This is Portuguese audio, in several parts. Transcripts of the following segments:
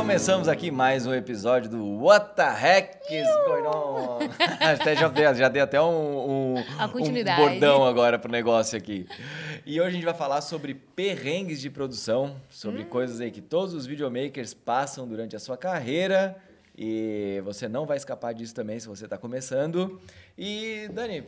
Começamos aqui mais um episódio do What the Heck is Going On? até já, dei, já dei até um, um, um bordão agora pro negócio aqui. E hoje a gente vai falar sobre perrengues de produção, sobre coisas aí que todos os videomakers passam durante a sua carreira. E você não vai escapar disso também se você está começando. E, Dani,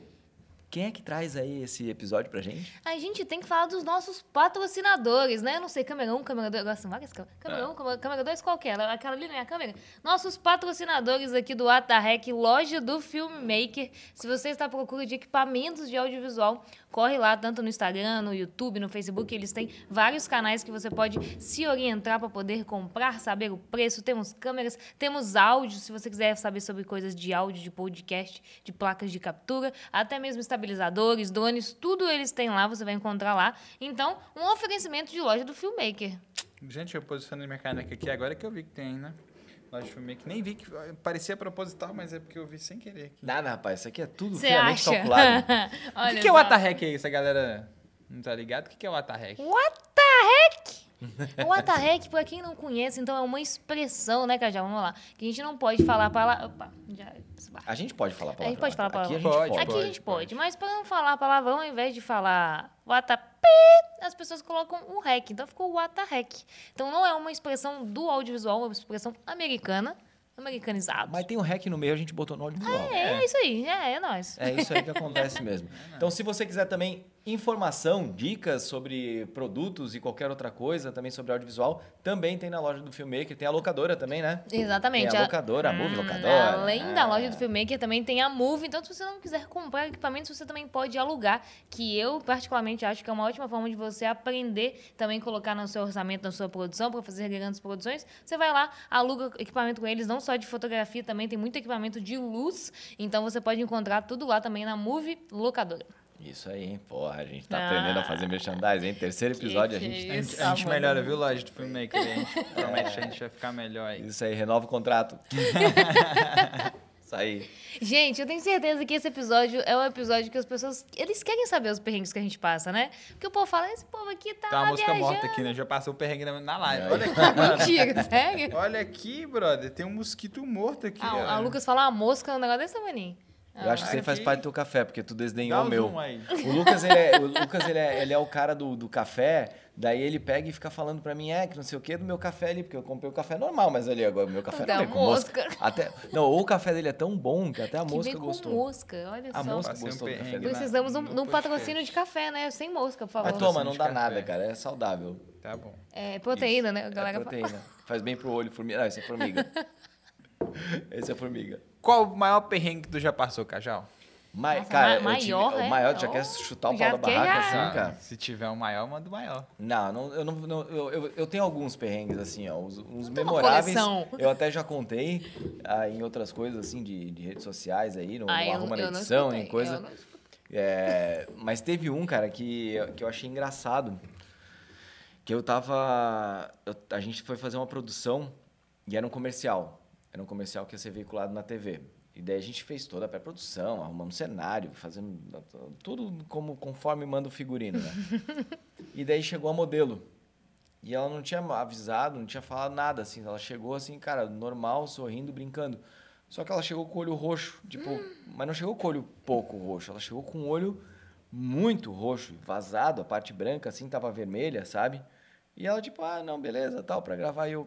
quem é que traz aí esse episódio pra gente? A gente tem que falar dos nossos patrocinadores, né? Eu não sei, câmera 1, câmera 2, eu gosto várias câmeras. Câmera 1, câmera, câmera 2, qualquer. Aquela ali não é a câmera. Nossos patrocinadores aqui do Atarrec, loja do Filmmaker. Se você está à procura de equipamentos de audiovisual, corre lá, tanto no Instagram, no YouTube, no Facebook. Eles têm vários canais que você pode se orientar para poder comprar, saber o preço. Temos câmeras, temos áudio, se você quiser saber sobre coisas de áudio, de podcast, de placas de captura, até mesmo estabilizadores, drones, tudo eles têm lá, você vai encontrar lá. Então, um oferecimento de loja do Filmmaker. Gente, eu posicionei minha caneca aqui agora que eu vi que tem, né? De filme que nem vi que parecia proposital, mas é porque eu vi sem querer aqui. Nada, rapaz, isso aqui é tudo friamente acha? calculado. O Olha que, que é o. Atarrec aí? Essa galera não tá ligado? O que, que é o Atarrec? What the heck? O Atarrec, pra quem não conhece, então é uma expressão, né, Cajá? Vamos lá. Que a gente não pode falar para. Opa, já. A gente pode falar A palavrão. gente pode falar Aqui a gente pode. Pode, Aqui a gente pode. pode, mas para não falar palavrão, ao invés de falar As pessoas colocam o REC. Então ficou WTREC. Então não é uma expressão do audiovisual, é uma expressão americana, americanizada. Mas tem um hack no meio, a gente botou no audiovisual. É, é isso aí, é, é nóis. É isso aí que acontece mesmo. Então, se você quiser também informação, dicas sobre produtos e qualquer outra coisa, também sobre audiovisual, também tem na loja do Filmmaker. Tem a locadora também, né? Exatamente. Tem a a- locadora, a Move Hum, Locadora. Além da loja do Filmmaker, também tem a Move. Então, se você não quiser comprar equipamentos, você também pode alugar, que eu particularmente acho que é uma ótima forma de você aprender, também colocar no seu orçamento, na sua produção, para fazer grandes produções. Você vai lá, aluga equipamento com eles, não só de fotografia, também tem muito equipamento de luz. Então, você pode encontrar tudo lá também na Move Locadora. Isso aí, hein? Porra, a gente tá Ah. aprendendo a fazer merchandising, hein? Terceiro episódio, que a é gente A isso? gente, a gente mano. melhora, viu, Loja do Filmmaker? A gente promete que a gente vai ficar melhor aí. Isso aí, renova o contrato. Isso aí. Gente, eu tenho certeza que esse episódio é o episódio que as pessoas. Eles querem saber os perrengues que a gente passa, né? Porque o povo fala, esse povo aqui tá. Tem uma música morta viajando." aqui, né? Já passou o perrengue na, live. Olha aqui, mano. Mentira, sério? Olha aqui, brother. Tem um mosquito morto aqui. Ah, a Lucas fala uma mosca, um negócio desse tamanho. Eu acho que isso aí faz parte do teu café, porque tu Dá desdenhou o meu. O Lucas, ele é, o, Lucas ele, é, ele é o cara do, do café, daí ele pega e fica falando pra mim, é, que não sei o que do meu café ali, porque eu comprei o café normal, mas ali agora o meu café Da não é com mosca. mosca. Até, não, ou o café dele é tão bom que até a Que mosca com gostou. mosca, olha A só. mosca Passei um gostou do café dele. Precisamos de um, um podcast. patrocínio de café, né? Sem mosca, por favor. Mas toma, não dá café. nada, cara, é saudável. Tá bom. É proteína, né? A É galera fala. proteína. Faz bem pro olho, formiga. Não, esse é formiga. Esse é formiga. Qual o maior perrengue que tu já passou, Cajal? Ma Nossa, cara, ma- eu tive- maior, o é? maior, tu já Oh, quer chutar o pau da barraca assim, Ah, cara? Se tiver um maior, manda o maior. Não, não, eu, não, não- eu, eu, eu tenho alguns perrengues, assim, ó. Uns, uns memoráveis. Eu até já contei ah, em outras coisas, assim, de, de redes sociais aí, no, Ah, no eu- Arruma na Edição, em coisa. É, mas teve um, cara, que, que eu achei engraçado. Que eu tava. eu- a gente foi fazer uma produção e era um comercial. Era um comercial que ia ser veiculado na TV. E daí a gente fez toda a pré-produção, arrumando cenário, fazendo tudo como conforme manda o figurino, né? e daí chegou a modelo. E ela não tinha avisado, não tinha falado nada, assim. Ela chegou assim, cara, normal, sorrindo, brincando. Só que ela chegou com o olho roxo, tipo, mas não chegou com o olho pouco roxo, ela chegou com o olho muito roxo, vazado, a parte branca assim tava vermelha, sabe? E ela tipo, ah, não, beleza, tal, pra gravar e eu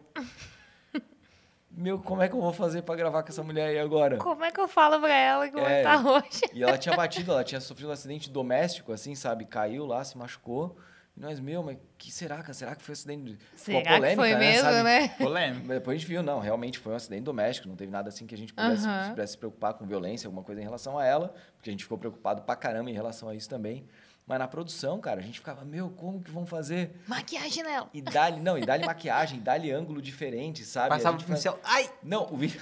Meu, como é que eu vou fazer pra gravar com essa mulher aí agora? Como é que eu falo pra ela que o É. tá roxo? E ela tinha batido, ela tinha sofrido um acidente doméstico, assim, sabe? Caiu lá, se machucou. E nós, meu, mas que será, cara? Será que foi um acidente? Será que foi mesmo, sabe? né? Polêmico. Mas Depois a gente viu, não, realmente foi um acidente doméstico, não teve nada assim que a gente pudesse, Aham. pudesse se preocupar com violência, alguma coisa em relação a ela, porque a gente ficou preocupado pra caramba em relação a isso também. Mas na produção, cara, a gente ficava, meu, como que vão fazer? Maquiagem nela. E dá-lhe, não, e dá-lhe maquiagem, dá-lhe ângulo diferente, sabe? Passava pro pincel. Ai! não, o vídeo.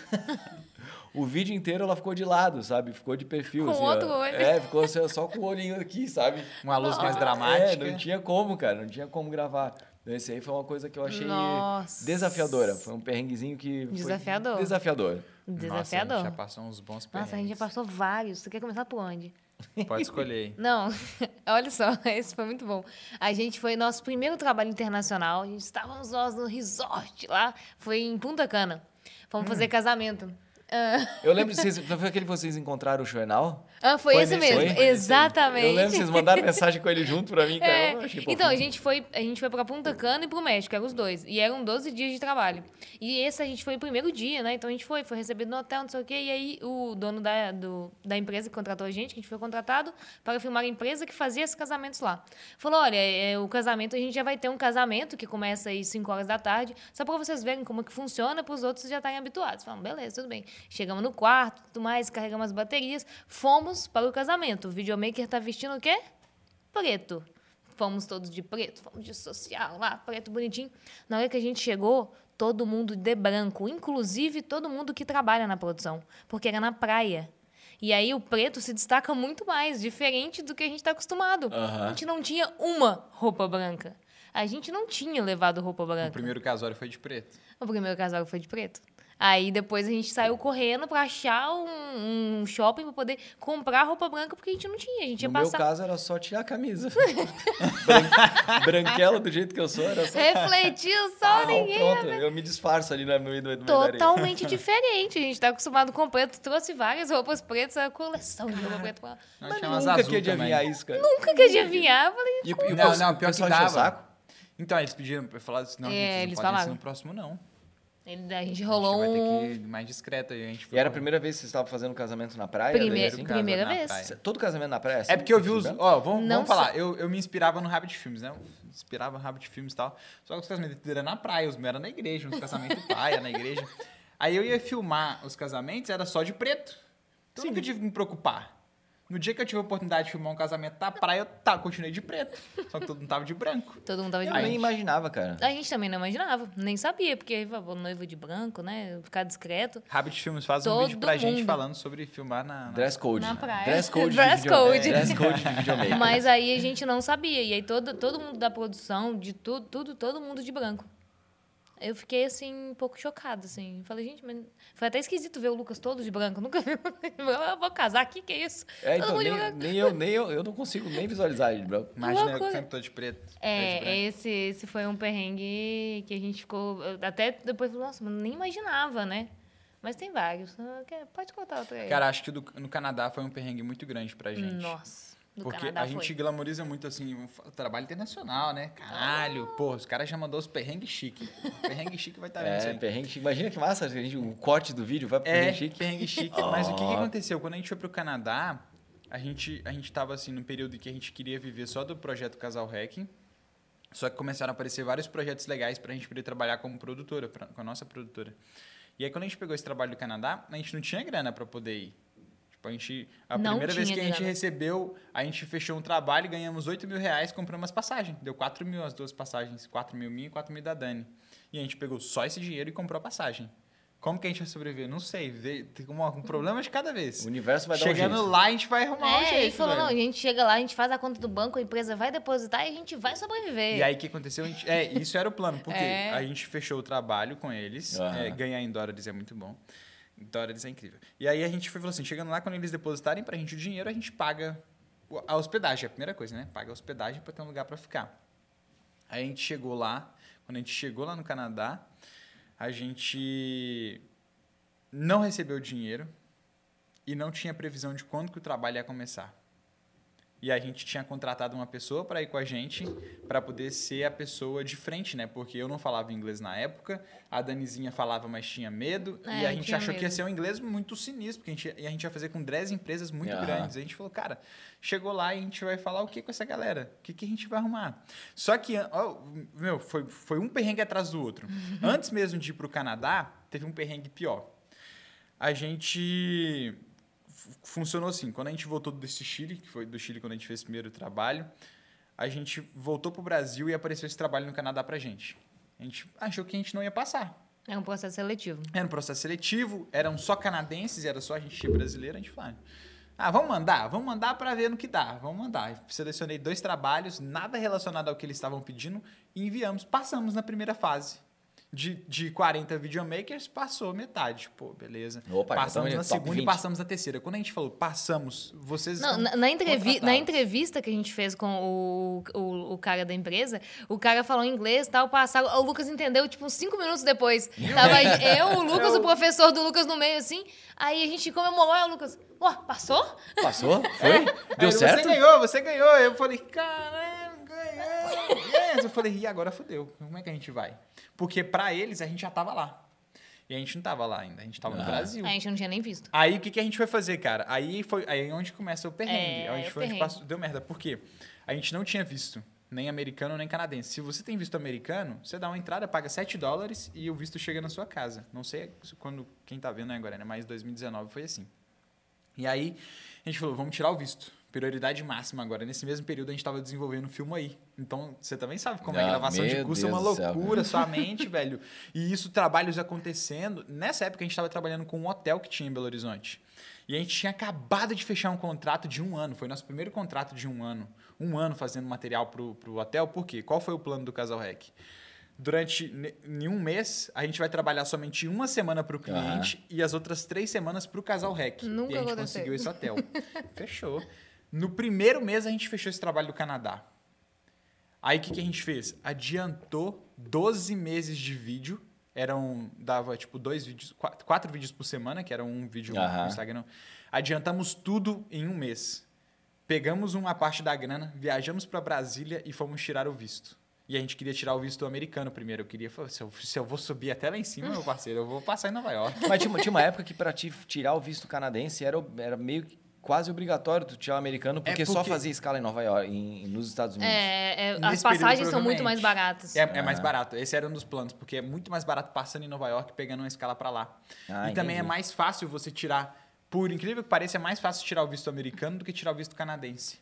o vídeo inteiro ela ficou de lado, sabe? Ficou de perfil. Com assim, outro ó. olho. É, ficou só, só com o olhinho aqui, sabe? Uma luz mais É, dramática. não tinha como, cara, não tinha como gravar. Então, Esse aí foi uma coisa que eu achei Nossa. desafiadora. Foi um perrenguezinho que. foi Desafiador. Desafiador. Nossa, a Desafiador. gente já passou uns bons perrengues. Nossa, a gente já passou vários. Você quer começar por onde? Pode escolher. Não, olha só, esse foi muito bom. A gente foi nosso primeiro trabalho internacional. A gente estávamos nós no resort lá, foi em Punta Cana. Fomos fazer casamento. Eu lembro, de vocês, foi aquele que vocês encontraram o Jornal? Ah, foi, Foi esse nesse mesmo? Foi exatamente. Eu lembro que vocês mandaram mensagem com ele junto pra mim, cara. É. Então, a gente foi, a gente foi pra Punta Cana e pro México, eram os dois. E eram 12 dias de trabalho. E esse a gente foi o primeiro dia, né? Então a gente foi, foi recebido no hotel, não sei o quê. E aí o dono da, do, da empresa que contratou a gente, que a gente foi contratado para filmar a empresa que fazia esses casamentos lá. Falou: olha, é, o casamento, a gente já vai ter um casamento que começa aí 5 horas da tarde, só para vocês verem como que funciona, para os outros já estarem habituados. Falamos, beleza, tudo bem. Chegamos no quarto, tudo mais, carregamos as baterias, fomos para o casamento. O videomaker tá vestindo o quê? preto. Fomos todos de preto, fomos de social lá, preto bonitinho. Na hora que a gente chegou, todo mundo de branco, inclusive todo mundo que trabalha na produção, porque era na praia. E aí o preto se destaca muito mais, diferente do que a gente está acostumado. Aham. A gente não tinha uma roupa branca. A gente não tinha levado roupa branca. O primeiro casório foi de preto. O primeiro casal foi de preto. Aí depois a gente saiu correndo pra achar um, um shopping pra poder comprar roupa branca, porque a gente não tinha. A gente ia No meu passar. caso era só tirar a camisa. Bran- Branquela do jeito que eu sou, era só. Refletiu só Ah, ninguém. pronto, eu me disfarço ali no meio do meio. Totalmente diferente. A gente tá acostumado com preto. Trouxe várias roupas pretas, a coleção de roupa preta. pra lá. Nós Mas nunca azul que ia de também. adivinhar isso, cara. Nunca que adivinhar. Eu falei, E, e o Não, não, o pior que dava. saco? Então, eles pediram pra falar assim, não, É, eles não podem ser falaram. no próximo, não. Ele- a gente A rolou gente vai um. ter que ir mais discreto. aí A gente foi E era a primeira vez que vocês estavam fazendo casamento na praia? Primeira- Daí, Primeiro primeira casório na vez. praia. Todo casamento na praia? É porque eu vi os. Assim, Ó, vamos, Não vamos falar. Eu, eu me inspirava no Rabbit Filmes, né? Eu inspirava no Rabbit Filmes e tal. Só que os casamentos eram na praia, os meus eram na igreja, uns casamentos paia na igreja. Aí eu ia filmar os casamentos, era só de preto. Então eu nunca tive que me preocupar. No dia que eu tive a oportunidade de filmar um casamento na praia, eu tá, continuei de preto. Só que todo mundo tava de branco. Todo mundo tava de Eu branco. nem imaginava, cara. A gente também não imaginava, nem sabia, porque o noivo de branco, né? Ficar discreto. Rabbit Filmes faz um Todo vídeo pra gente mundo. falando sobre filmar na. na- Dress code. Na praia. Dress code Dress code. Dress code de videomaker. Mas aí a gente não sabia. E aí todo, todo mundo da produção, de tudo, tudo, todo mundo de branco. Eu fiquei, assim, um pouco chocada, assim. Falei, gente, mas... Foi até esquisito ver o Lucas todo de branco. Nunca vi. Eu vou casar aqui, que é isso? É, Todo então, mundo de nem, nem eu, nem eu, eu não consigo nem visualizar ele de branco. Imagina eu sempre tô de preto. de. É, esse, esse foi um perrengue que a gente ficou... Até depois, nossa, mas nem imaginava, né? Mas tem vários. Ah, Pode contar outro aí. Cara, acho que do- no Canadá foi um perrengue muito grande pra gente. Nossa, do Porque Canadá a gente foi. glamoriza muito assim, um trabalho internacional, né? Caralho, pô, os caras já mandou os perrengue chique. Perrengue chique vai estar vendo isso É, aí. perrengue chique. Imagina que massa, a gente, o corte do vídeo vai pro É, perrengue chique. perrengue chique. Mas o que, que Ó. aconteceu? Quando a gente foi pro Canadá, a gente, a gente tava assim num período em que a gente queria viver só do projeto Casal Hacking. Só que começaram a aparecer vários projetos legais pra gente poder trabalhar como produtora, pra- com a nossa produtora. E aí quando a gente pegou esse trabalho do Canadá, a gente não tinha grana pra poder ir. Tipo, a gente. A Não primeira vez que a gente grana. recebeu, a gente fechou um trabalho e ganhamos 8 mil reais comprando umas passagens. Deu 4 mil as duas passagens. 4 mil minha e 4 mil da Dani. E a gente pegou só esse dinheiro e comprou a passagem. Como que a gente vai sobreviver? Não sei. Vê- Tem um, um problema de cada vez. O universo vai dar um Chegando lá, a gente vai arrumar um É, jeito. ele falou, velho. não, a gente chega lá, a gente faz a conta do banco, a empresa vai depositar e a gente vai sobreviver. E aí, o que aconteceu? A gente- é, isso era o plano. Porque É. a gente fechou o trabalho com eles. Aham. é, ganhar em dólares é muito bom. Em dólares é incrível. E aí, a gente foi falou assim, chegando lá, quando eles depositarem pra gente o dinheiro, a gente paga a hospedagem. É a primeira coisa, né? Paga a hospedagem pra ter um lugar pra ficar. Aí, a gente chegou lá. Quando a gente chegou lá no Canadá, a gente não recebeu o dinheiro e não tinha previsão de quando que o trabalho ia começar. E a gente tinha contratado uma pessoa para ir com a gente, para poder ser a pessoa de frente, né? Porque eu não falava inglês na época, a Danizinha falava, mas tinha medo. É, e a gente achou que ia medo. ser um inglês muito sinistro, porque a gente, ia- e a gente ia fazer com 10 empresas muito Aham. grandes. A gente falou, cara, chegou lá e a gente vai falar o que com essa galera? O que, que a gente vai arrumar? Só que, ó, meu, foi, foi um perrengue atrás do outro. Antes mesmo de ir para o Canadá, teve um perrengue pior. A gente funcionou assim. Quando a gente voltou desse Chile, que foi do Chile quando a gente fez o primeiro trabalho, a gente voltou pro Brasil e apareceu esse trabalho no Canadá pra gente. A gente achou que a gente não ia passar. É um processo seletivo. Era um processo seletivo, eram só canadenses, era só a gente brasileira, a gente falou, ah, vamos mandar, vamos mandar para ver no que dá, vamos mandar. Selecionei dois trabalhos, nada relacionado ao que eles estavam pedindo, e enviamos, passamos na primeira fase. De, de 40 videomakers, passou metade. Pô, beleza. Opa, passamos na segunda e 20. passamos na terceira. Quando a gente falou, passamos, vocês Não, na, na entrevi na entrevista que a gente fez com o, o, o cara da empresa, o cara falou inglês e tal, passaram. O Lucas entendeu, tipo, uns cinco minutos depois. Tava eu, o Lucas, o professor do Lucas no meio, assim. Aí a gente comemorou, aí o Lucas, ó, passou? Passou? Foi? Aí Deu ele, certo? Você ganhou, você ganhou. Eu falei, caralho, ganhou. Yes. Eu falei, e agora fodeu. Como é que a gente vai? Porque pra eles, a gente já tava lá. E a gente não tava lá ainda, a gente tava no. Brasil. A gente não tinha nem visto. Aí o que, que a gente foi fazer, cara? Aí foi aí é onde começa o perrengue. É, É, onde é o foi perrengue. passou, deu merda. Por quê? A gente não tinha visto nem americano nem canadense. Se você tem visto americano, você dá uma entrada, paga 7 dólares e o visto chega na sua casa. Não sei quando quem tá vendo agora, né? Mas 2019 foi assim. E aí a gente falou, vamos tirar o visto. Prioridade máxima agora. Nesse mesmo período a gente estava desenvolvendo um filme aí. Então você também sabe como é Ah, gravação de curso, é uma Deus do céu. loucura, sua mente, velho. E isso, trabalhos acontecendo. Nessa época a gente estava trabalhando com um hotel que tinha em Belo Horizonte. E a gente tinha acabado de fechar um contrato de um ano. Foi nosso primeiro contrato de um ano. Um ano fazendo material pro, pro hotel. Por quê? Qual foi o plano do Casal Rec? Durante em um mês, a gente vai trabalhar somente uma semana para o cliente e as outras três semanas para o Casal Rec. Nunca e a gente aconteceu. conseguiu esse hotel. Fechou. No primeiro mês, a gente fechou esse trabalho do Canadá. Aí o que, que a gente fez? Adiantou 12 meses de vídeo. Eram. Dava tipo dois vídeos, quatro, quatro vídeos por semana, que era um vídeo Aham. no Instagram. Adiantamos tudo em um mês. Pegamos uma parte da grana, viajamos para Brasília e fomos tirar o visto. E a gente queria tirar o visto americano primeiro. Eu queria, se eu, se eu vou subir até lá em cima, meu parceiro, eu vou passar em Nova York. Mas tinha, uma- tinha uma época que ti tirar o visto canadense era, era meio que quase obrigatório tu tirar o americano, porque, só É porque- fazia escala em Nova York, em, nos Estados Unidos. É, é, as passagens são muito mais baratas. É, é mais barato. Esse era um dos planos, porque é muito mais barato passando em Nova York pegando uma escala para lá. Ah, e também é entendi. mais fácil você tirar, por incrível que pareça, é mais fácil tirar o visto americano do que tirar o visto canadense.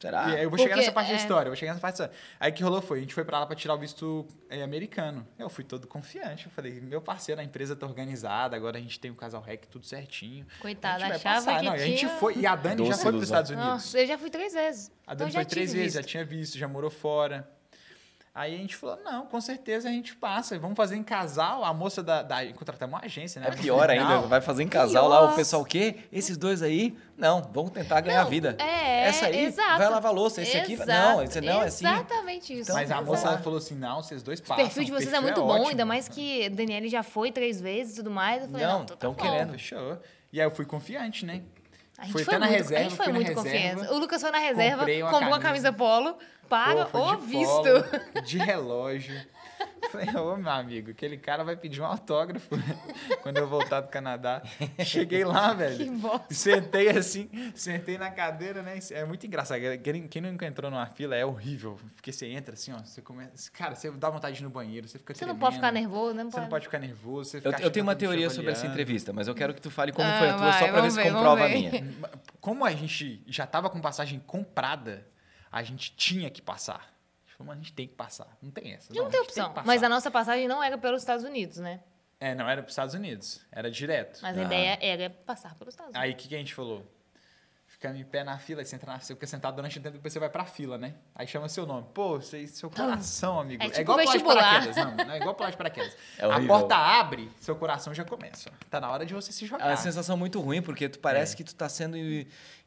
Será? E aí eu vou Porque chegar nessa parte da é- história, eu vou chegar nessa parte da história. Aí o que rolou foi, a gente foi pra lá pra tirar o visto é, americano. Eu fui todo confiante, eu falei, meu parceiro, a empresa tá organizada, agora a gente tem o casal rec tudo certinho. Coitada, a gente vai achava passar. que Não, e a gente tinha- foi, e a Dani já Doce foi pros ilusão. Estados Unidos. Nossa, eu já fui três vezes. A Então Dani já foi três vezes, já visto. tinha visto, já morou fora. Aí a gente falou, não, com certeza a gente passa, vamos fazer em casal. A moça da... da contratamos uma agência, né? É pior ainda, Não. vai fazer em casal lá, o Pior. pessoal, o quê? Esses dois aí? Não, vamos tentar ganhar Não, vida. É, Essa aí exato. vai lavar louça, esse aqui... Exato, Não, esse não, é assim. Exatamente isso. Mas a Então, moça falou assim, não, vocês dois O passam. perfil de vocês é perfil muito bom, ótimo. ainda mais que Daniele já foi três vezes e tudo mais. Eu falei, Não, então tá querendo. Fechou. E aí eu fui confiante, né? A gente Foi foi, até na muito, reserva, a gente foi na muito reserva, confiante. O Lucas foi na reserva, comprou uma camisa. camisa polo para Pô, foi o de visto. polo, de relógio. Falei, ô meu amigo, aquele cara vai pedir um autógrafo quando eu voltar do Canadá. Cheguei lá, velho. Que bosta. Sentei assim, sentei na cadeira, né? É muito engraçado. Quem, quem nunca entrou numa fila é horrível. Porque você entra assim, ó, você começa. Cara, você dá vontade de ir no banheiro, você fica Você não tremendo. pode ficar nervoso, né? Você não pode ficar nervoso. Você Eu, fica eu tenho uma teoria te sobre essa entrevista, mas eu quero que tu fale como Ah, foi a tua, vai, só pra ver se comprova a minha. ver. Como a gente já tava com passagem comprada, a gente tinha que passar. A gente falou, mas a gente tem que passar. Não tem essa. Não a tem opção. passar. Mas a nossa passagem não era pelos Estados Unidos, né? É, não era para os Estados Unidos. Era direto. Mas a Ah. ideia era passar pelos Estados Unidos. Aí o que, que a gente falou? Fica em pé na fila, você, entra na, você fica sentado durante o tempo, depois você vai pra fila, né? Aí chama seu nome. Pô, você, seu coração, amigo. É É, tipo igual pular de paraquedas. Não, não é igual pular de paraquedas. É a porta abre, seu coração já começa. Tá na hora de você se É jogar. uma sensação muito ruim, porque tu parece É. que tu tá sendo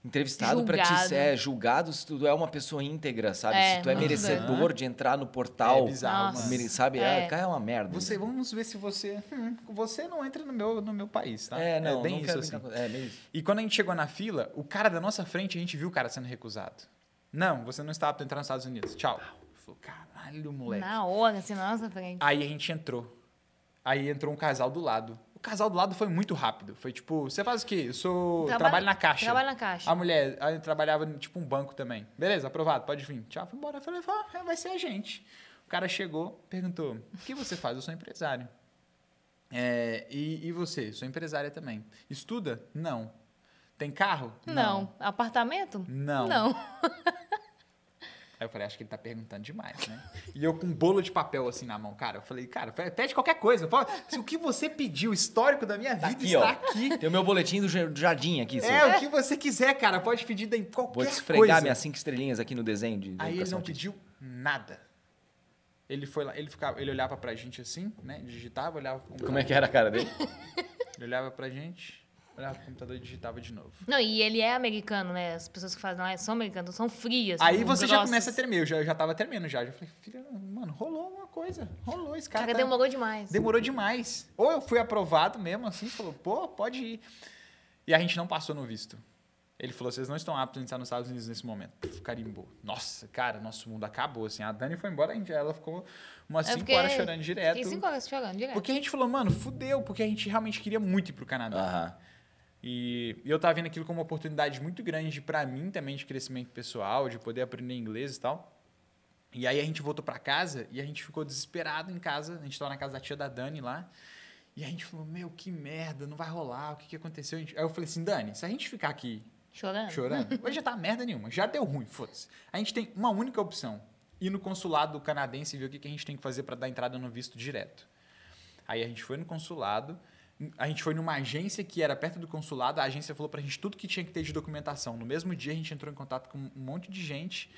entrevistado pra te Julgado. ser julgado se tu é uma pessoa íntegra, sabe? É, se tu é merecedor doido. de entrar no portal. É bizarro, Nossa. Sabe? É. É, cara, é uma merda. Você, vamos ver se você. hum, você não entra no meu, no meu país, tá? É, não, bem não isso assim. É, meio isso. E quando a gente chegou na fila, o cara da nossa frente, a gente viu o cara sendo recusado. Não, você não está apto a entrar nos Estados Unidos. Tchau. Falou, caralho, moleque. Na hora, assim, na nossa frente. Aí a gente entrou. Aí entrou um casal do lado. Casal do lado foi muito rápido. Foi tipo, você faz o quê? Eu sou. Trabalho- trabalho na caixa. Trabalho na caixa. A mulher, ela trabalhava tipo um banco também. Beleza, aprovado, pode vir. Tchau, fui embora. Eu falei, ah, vai ser a gente. O cara chegou, perguntou: o que você faz? Eu sou empresário. É, e, e você? Sou empresária também. Estuda? Não. Tem carro? Não. Apartamento? Não. Não. Aí eu falei, acho que ele tá perguntando demais, né? E eu com um bolo de papel assim na mão, cara. Eu falei, cara, pede qualquer coisa. Fala, Se o que você pediu, o histórico da minha vida aqui, está ó. aqui. Tem o meu boletim do jar- do jardim aqui, seu. É, o que você quiser, cara. Pode pedir em qualquer Vou te coisa. esfregar minhas cinco estrelinhas aqui no desenho de Aí ele não pediu nada. Ele foi lá, ele ficava, ele olhava pra gente assim, né? Digitava, olhava Como é que era a cara dele? Ele olhava pra gente, olhava pro computador e digitava de novo. Não, e ele é americano, né? As pessoas que fazem lá são americanas, são frias. Aí são você já grossas. começa a tremer, eu já, eu já tava tremendo já. Eu falei, filha, mano, rolou uma coisa. Rolou, esse cara. Cara, tá- demorou demais. Demorou demais. Ou eu fui aprovado mesmo, assim, falou, pô, pode ir. E a gente não passou no visto. Ele falou, vocês não estão aptos a entrar nos Estados Unidos nesse momento. Puf, Carimbou. Nossa, cara, nosso mundo acabou, assim. A Dani foi embora, a gente, ela ficou umas Eu 5 fiquei- horas chorando direto. Fiquei cinco horas chorando direto. Porque a gente falou, mano, fudeu, porque a gente realmente queria muito ir pro Canadá. Aham. E, e eu tava vendo aquilo como uma oportunidade muito grande pra mim também de crescimento pessoal, de poder aprender inglês e tal. E aí a gente voltou pra casa e a gente ficou desesperado em casa. A gente tava na casa da tia da Dani lá. E a gente falou, meu, que merda, não vai rolar, o que, que aconteceu? Aí eu falei assim, Dani, se a gente ficar aqui Chorando? chorando, hoje já tá merda nenhuma, já deu ruim, foda-se. A gente tem uma única opção, ir no consulado canadense e ver o que, que a gente tem que fazer pra dar entrada no visto direto. Aí a gente foi no consulado, a gente foi numa agência que era perto do consulado, a agência falou pra gente tudo que tinha que ter de documentação. No mesmo dia a gente entrou em contato com um monte de gente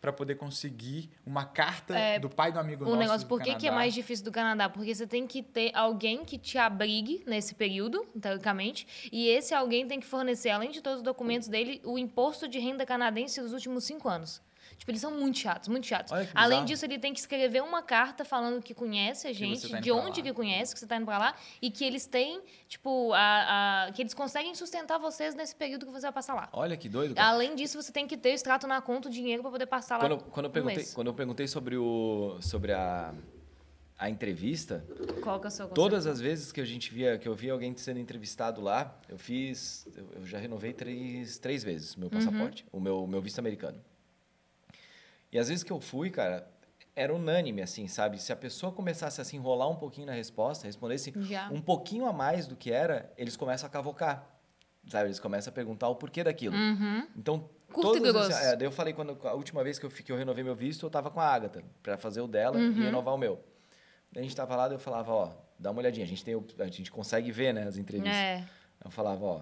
pra poder conseguir uma carta É, do pai do amigo Um nosso negócio, do por que, que é mais difícil do Canadá? Porque você tem que ter alguém que te abrigue nesse período, teoricamente, e esse alguém tem que fornecer, além de todos os documentos dele, o imposto de renda canadense dos últimos cinco anos. Tipo, eles são muito chatos, muito chatos. Além disso, ele tem que escrever uma carta falando que conhece a gente, tá de onde que conhece, que você tá indo pra lá, e que eles têm, tipo, a, a- que eles conseguem sustentar vocês nesse período que você vai passar lá. Olha que doido. cara. Além disso, você tem que ter o extrato na conta, o dinheiro pra poder passar lá. Quando, quando, eu perguntei, quando eu perguntei sobre, o, sobre a, a entrevista, Qual que é o seu todas as vezes que a gente via, que eu via alguém sendo entrevistado lá, eu fiz, eu, eu já renovei três, três vezes o meu passaporte, o meu, meu visto americano. E às vezes que eu fui, cara, era unânime, assim, sabe? Se a pessoa começasse a se enrolar um pouquinho na resposta, respondesse Já. um pouquinho a mais do que era, eles começam a cavocar. Sabe? Eles começam a perguntar o porquê daquilo. Uhum. Então, Curto e todas as- é, daí eu falei quando a última vez que eu, que eu renovei meu visto, eu tava com a Agatha para fazer o dela Uhum. e renovar o meu. Daí a gente tava lá, daí eu falava, ó, dá uma olhadinha, a gente tem a gente consegue ver, né, as entrevistas. É. Eu falava, ó,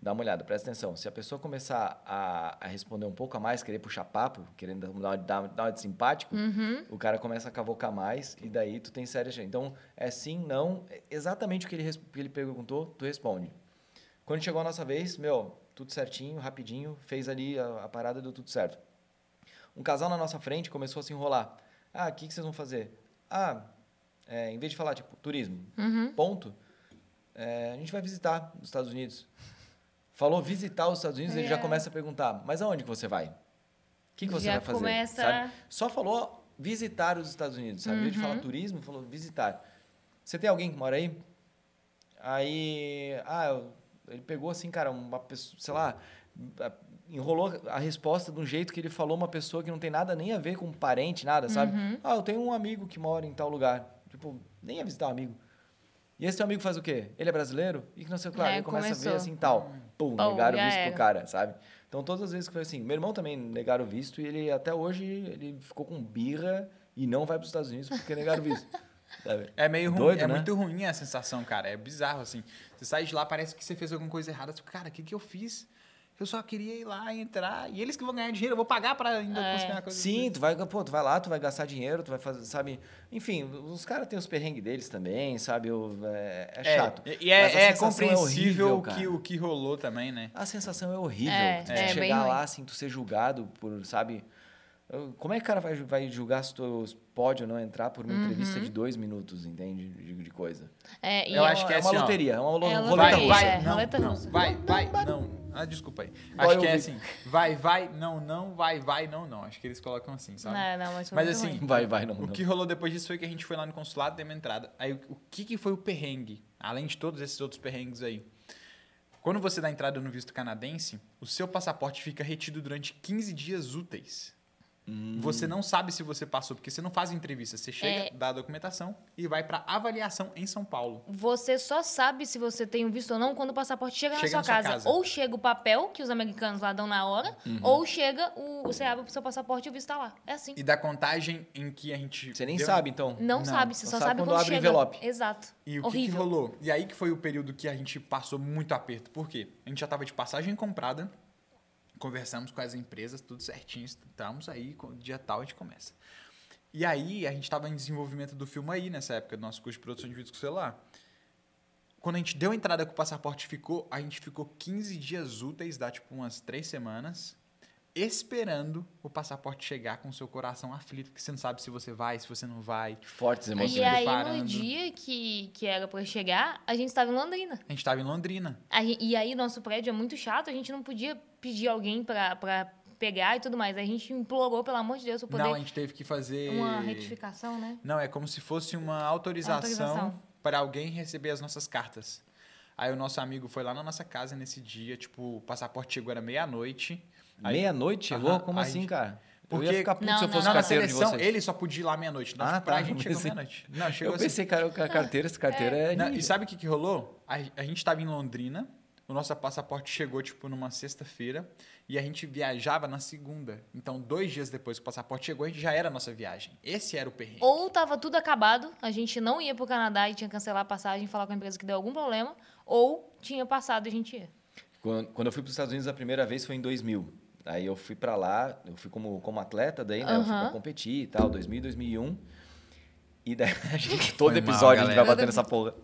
dá uma olhada, presta atenção. Se a pessoa começar a, a responder um pouco a mais, querer puxar papo, querendo dar uma, dar, dar uma de simpático, Uhum. o cara começa a cavocar mais e daí tu tem séria chance. Então, é sim, não, é exatamente o que ele, que ele perguntou, tu responde. Quando chegou a nossa vez, meu, tudo certinho, rapidinho, fez ali a, a parada, deu tudo certo. Um casal na nossa frente começou a se enrolar. Ah, o que, que vocês vão fazer? Ah, é, em vez de falar, tipo, turismo, Uhum. ponto, é, a gente vai visitar os Estados Unidos. Falou visitar os Estados Unidos, ele já É. começa a perguntar, mas aonde que você vai? O que, que você Já vai fazer? começa- Sabe? Só falou visitar os Estados Unidos, sabe? Vez de Uhum. falar turismo, falou visitar. Você tem alguém que mora aí? Aí, ah, ele pegou assim, cara, uma pessoa, sei lá, enrolou a resposta de um jeito que ele falou uma pessoa que não tem nada nem a ver com parente, nada, sabe? Uhum. Ah, eu tenho um amigo que mora em tal lugar. Tipo, nem ia visitar um amigo. E esse teu amigo faz o quê? Ele é brasileiro? E que não sei o que lá. É, Ele começa a começou. ver assim, tal. Pum, Pum, negaram o visto era. pro cara, sabe? Então, todas as vezes que foi assim. Meu irmão também negaram o visto e ele, até hoje, ele ficou com birra e não vai para os Estados Unidos porque negaram o visto. sabe? É meio ruim, Doido, é né? muito ruim a sensação, cara. É bizarro, assim. Você sai de lá, parece que você fez alguma coisa errada. Você, cara, o que, que eu fiz? Eu só queria ir lá e entrar. E eles que vão ganhar dinheiro, eu vou pagar pra ainda É. conseguir uma coisa Sim, tu vai, pô, tu vai lá, tu vai gastar dinheiro, tu vai fazer, sabe? Enfim, os caras têm os perrengues deles também, sabe? O- é, é chato. E Mas a é, é sensação compreensível horrível, o que, o que rolou também, né? A sensação é horrível. É, tu é, chegar lá, assim, tu ser julgado por, sabe? Eu- Como é que o cara vai, vai julgar se tu pode ou não entrar por uma Uhum. entrevista de dois minutos, entende? De, de coisa. É, e Eu é acho que é uma assim, ó. loteria, é uma É roleta Vai, loteria, russa. vai, é, não, não, vai, vai, não. Ah, desculpa aí. Vai Acho que é assim, vai, vai, não, não, vai, vai, não, não. Acho que eles colocam assim, sabe? Não, não, mas Mas assim. Vai, vai, não. O não. que rolou depois disso foi que a gente foi lá no consulado, deu uma entrada. Aí o o que, que foi o perrengue? Além de todos esses outros perrengues aí. Quando você dá entrada no visto canadense, o seu passaporte fica retido durante 15 dias úteis. Hum. Você não sabe se você passou, porque você não faz entrevista. Você chega, É. dá a documentação e vai para avaliação em São Paulo. Você só sabe se você tem um visto ou não quando o passaporte chega, Chega na na sua sua casa. casa. Ou chega o papel, que os americanos lá dão na hora, Uhum. ou chega o. Você abre o seu passaporte e o visto tá lá. É assim. E da contagem em que a gente. Você nem deu- sabe, então. Não, Não, sabe, você só só, sabe sabe quando quando, abre o chega. envelope. Exato. E o que, que Horrível. rolou? E aí que foi o período que a gente passou muito aperto. Por quê? A gente já tava de passagem comprada, conversamos com as empresas, tudo certinho, estamos aí, com- dia tal a gente começa. E aí, a gente estava em desenvolvimento do filme aí, nessa época, do nosso curso de produção de vídeos com celular. Quando a gente deu a entrada com o passaporte, ficou, a gente ficou 15 dias úteis, dá tipo umas três semanas, esperando o passaporte chegar com o seu coração aflito, porque você não sabe se você vai, se você não vai. Fortes emoções. E aí, no dia que, que era pra chegar, a gente estava em Londrina. A gente estava em Londrina. E aí, nosso prédio é muito chato, a gente não podia pedir alguém pra, pra pegar e tudo mais. A gente implorou, pelo amor de Deus, pra poder... Não, a gente teve que fazer. Uma retificação, né? Não, é como se fosse uma autorização, Autorização. para alguém receber as nossas cartas. Aí o nosso amigo foi lá na nossa casa nesse dia, tipo, o passaporte chegou era meia-noite. Meia-noite chegou? Aham, Como aí- assim, cara? Porque- Eu ia ficar puto Não, se eu não. fosse Não, na carteiro de seleção, vocês. ele só podia ir lá meia-noite. Então, Ah, tipo, pra tá, gente chegou meia-noite. Não, chegou Eu assim. pensei, cara, que a carteira, essa carteira é, Não, de- e sabe o que, que rolou? A, a gente estava em Londrina, o nosso passaporte chegou, tipo, numa sexta-feira, e a gente viajava na segunda. Então, dois dias depois que o passaporte chegou, a gente já era a nossa viagem. Esse era o perrengue. Ou tava tudo acabado, a gente não ia pro Canadá e tinha que cancelar a passagem, falar com a empresa que deu algum problema, ou tinha passado e a gente ia. Quando, quando eu fui para os Estados Unidos a primeira vez foi em 2000. Aí eu fui para lá, eu fui como, como atleta daí, né? Eu fui para competir e tal, 2000 2001. E daí a gente, todo Foi mal, episódio a gente vai bater nessa porra.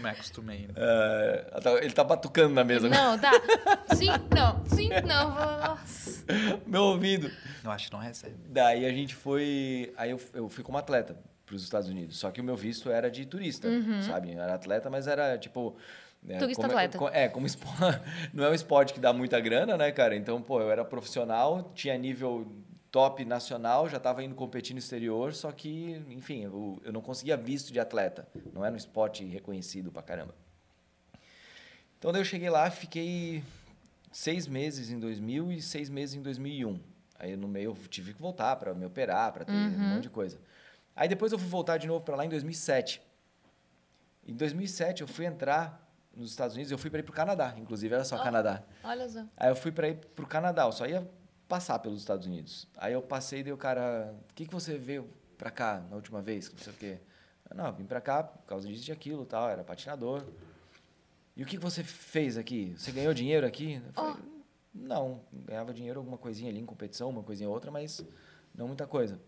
Me acostumei. Né? É, ele tá batucando na mesa. Não, tá. Sim, não, sim, não. Nossa. Meu ouvido. Eu acho que não recebe. Daí a gente foi. Aí eu, eu fui como atleta para os Estados Unidos. Só que o meu visto era de turista, sabe? Eu era atleta, mas era tipo. é, Uhum. Turista como, atleta. co- É, como esporte. Não é um esporte que dá muita grana, né, cara? Então, pô, eu era profissional, tinha nível top nacional, já estava indo competir no exterior, só que, enfim, eu, eu não conseguia visto de atleta. Não era um esporte reconhecido pra caramba. Então, daí eu cheguei lá, fiquei seis meses em 2000 e seis meses em 2001. Aí no meio eu tive que voltar para me operar, para ter um monte de coisa. Aí depois eu fui voltar de novo para lá em 2007. Em 2007 eu fui entrar nos Estados Unidos, eu fui para ir para o Canadá, inclusive era só Ó. Canadá. Olha só. Aí eu fui para ir para o Canadá, eu só ia passar pelos Estados Unidos. Aí eu passei e dei o cara, o que, que você veio para cá na última vez? Não sei o quê. Eu, Não, vim para cá por causa disso e aquilo, tal, era patinador. E o que, que você fez aqui? Você ganhou dinheiro aqui? Eu falei, não, ganhava dinheiro alguma coisinha ali em competição, uma coisinha ou outra, mas não muita coisa.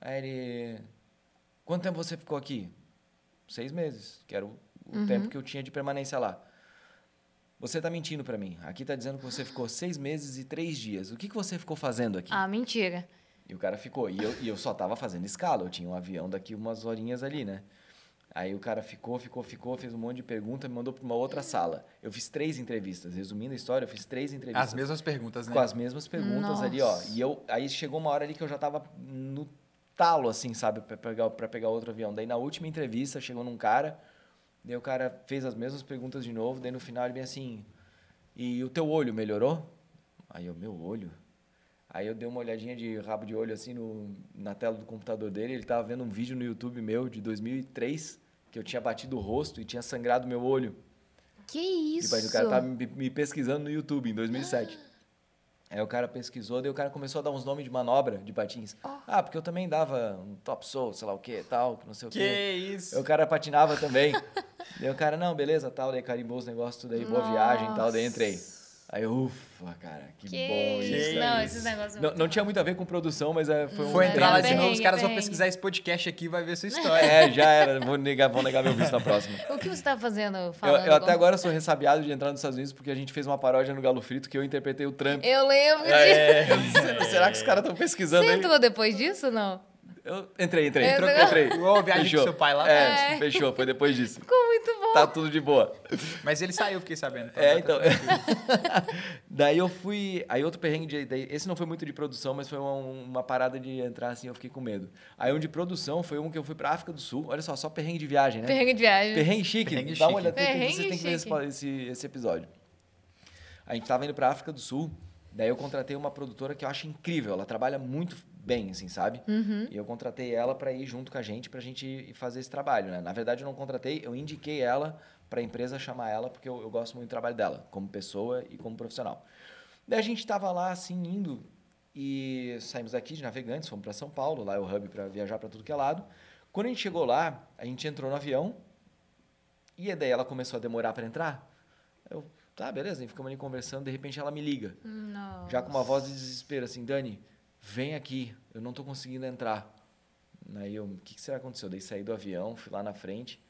Aí ele, quanto tempo você ficou aqui? Seis meses, que era o, o tempo que eu tinha de permanência lá. Você tá mentindo para mim. Aqui tá dizendo que você ficou seis meses e três dias. O que, que você ficou fazendo aqui? Ah, mentira. E o cara ficou. E eu, e eu só tava fazendo escala. Eu tinha um avião daqui umas horinhas ali, né? Aí o cara ficou, ficou, ficou, fez um monte de pergunta, me mandou para uma outra sala. Eu fiz três entrevistas. Resumindo a história, eu fiz três entrevistas As mesmas perguntas, né? com as mesmas perguntas ali, ó. Nossa. E eu, aí chegou uma hora ali que eu já tava no talo, assim, sabe, para pegar, pra pegar outro avião. Daí na última entrevista chegou num cara, daí o cara fez as mesmas perguntas de novo, daí no final ele vem assim: E o teu olho melhorou? Aí eu, meu olho? Aí eu dei uma olhadinha de rabo de olho assim no, na tela do computador dele, ele tava vendo um vídeo no YouTube meu de 2003, que eu tinha batido o rosto e tinha sangrado meu olho. Que Tipo, isso? aí o cara tava me, me pesquisando no YouTube em 2007. Aí o cara pesquisou, daí o cara começou a dar uns nomes de manobra de patins. Ah, porque eu também dava um top soul, sei lá o que, tal, que não sei o Que quê. isso? Aí o cara patinava também. daí o cara, não, beleza, tal, daí carimbou os negócios, tudo aí, boa viagem e tal, daí entrei. Aí, eu, ufa, cara, que, Que bom isso? isso. Não, esses negócios... Não, não tinha muito a ver com produção, mas é, foi um... Foi entrar lá é de novo, os caras vão pesquisar esse podcast aqui e vai ver sua história. É, já era, vou negar, vou negar meu visto na próxima. O que você tá fazendo? Eu, Falando eu até agora sou ressabiado de entrar nos Estados Unidos porque a gente fez uma paródia no Galo Frito que eu interpretei o Trump. Eu lembro disso. É, será que os caras estão pesquisando Você aí? entrou depois disso, não? Eu entrei, entrei. Entrou. Entrei. Igual a viagem com seu pai lá. É, É. fechou. Foi depois disso. Ficou muito Tá tudo de boa. Mas ele saiu, fiquei sabendo. É, então. daí eu fui. Aí outro perrengue de. daí- esse não foi muito de produção, mas foi uma, uma parada de entrar assim, eu fiquei com medo. Aí um de produção foi um que eu fui pra África do Sul. Olha só, só perrengue de viagem, né? Perrengue de viagem. Perrengue chique. Perrengue Dá uma chique. olhada, tem que- Perrengue você tem que ver esse, esse, esse episódio. A gente tava indo pra África do Sul, daí eu contratei uma produtora que eu acho incrível. Ela trabalha muito bem, assim, sabe? Uhum. E eu contratei ela para ir junto com a gente, pra gente ir fazer esse trabalho, né? Na verdade, eu não contratei, eu indiquei ela pra empresa chamar ela, porque eu, eu gosto muito do trabalho dela, como pessoa e como profissional. Daí a gente tava lá, assim, indo, e saímos daqui de Navegantes, fomos para São Paulo, lá é o hub para viajar para tudo que é lado. Quando a gente chegou lá, a gente entrou no avião, e daí ela começou a demorar para entrar. Eu, tá, beleza, e ficamos ali conversando, de repente ela me liga Não. já com uma voz de desespero, assim, Dani, vem aqui, eu não tô conseguindo entrar. Aí eu, o que, que será que aconteceu? Daí saí do avião, fui lá na frente.